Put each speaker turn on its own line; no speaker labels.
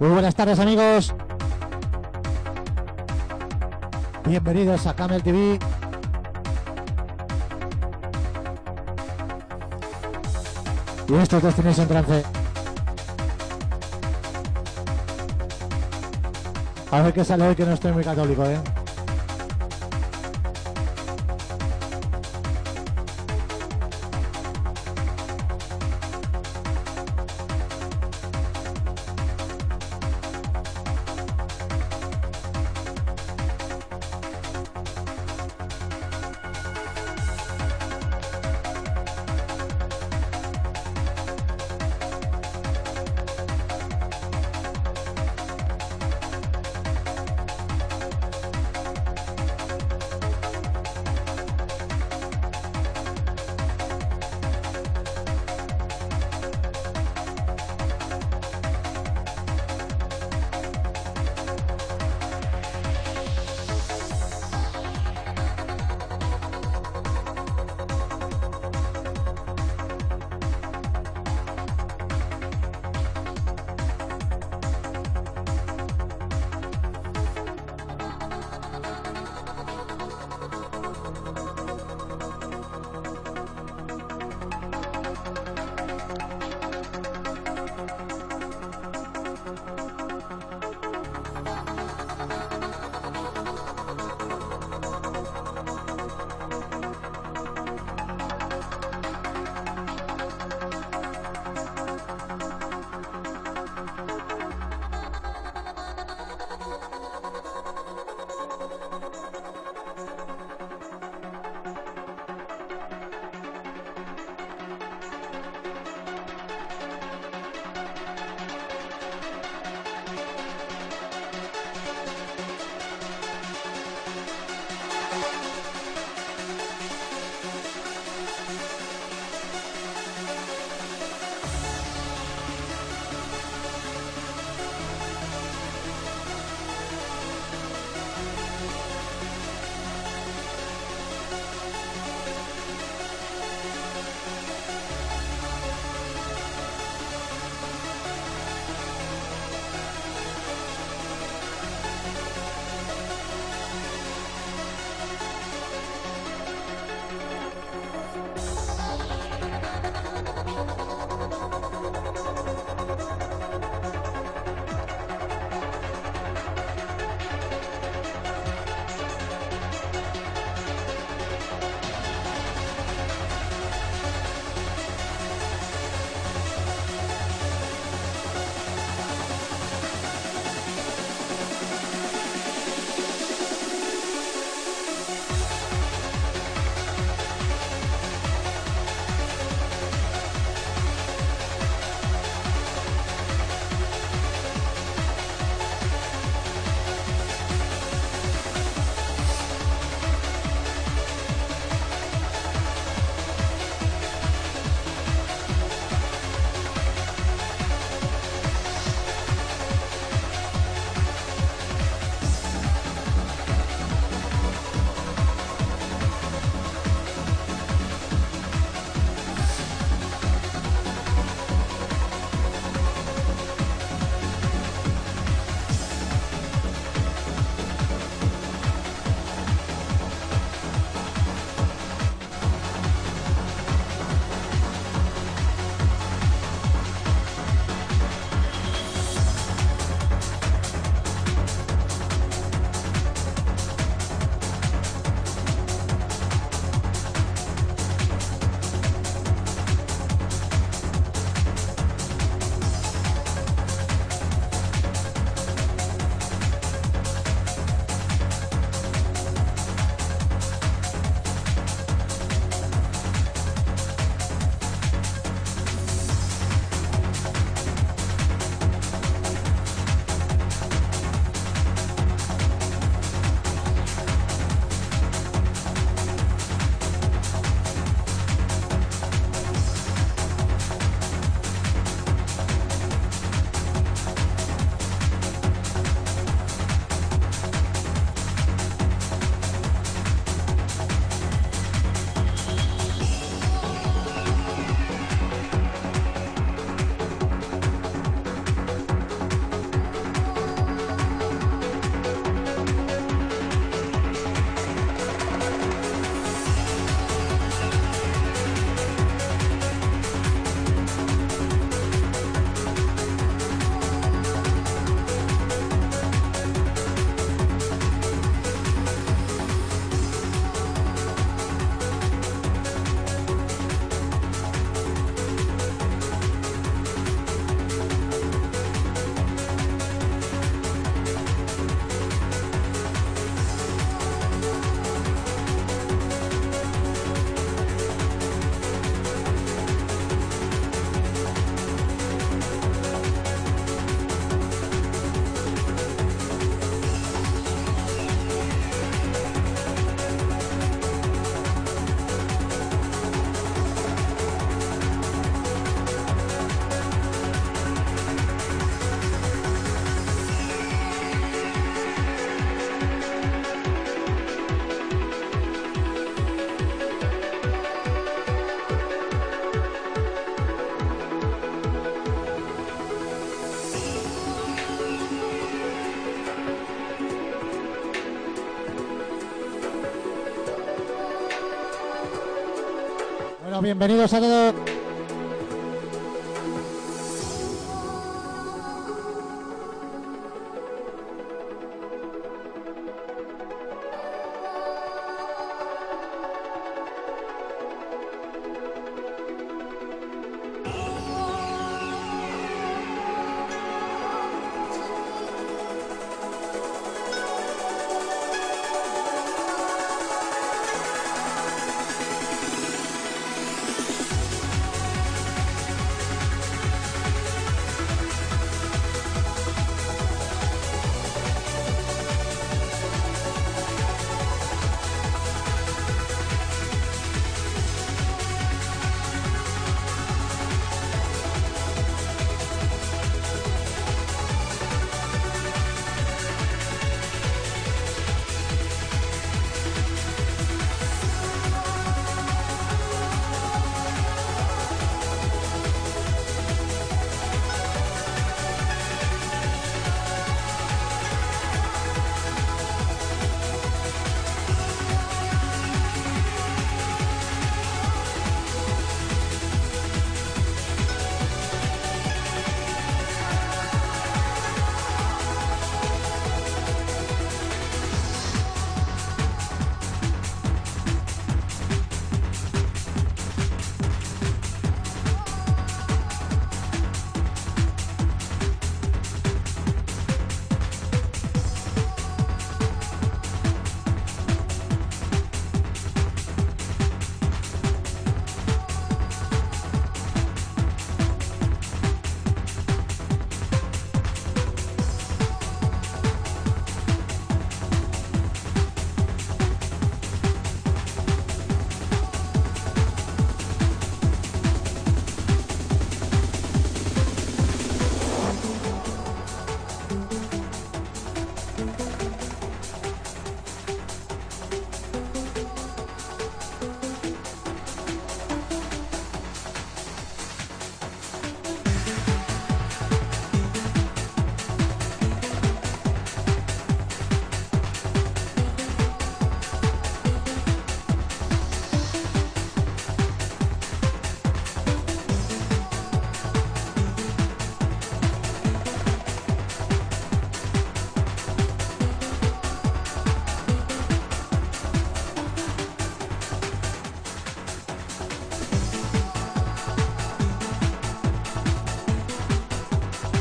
Muy buenas tardes amigos. Bienvenidos a Camel TV. Y esto es Destination Trance. A ver qué sale hoy que no estoy muy católico, ¿eh? Bienvenidos a todos.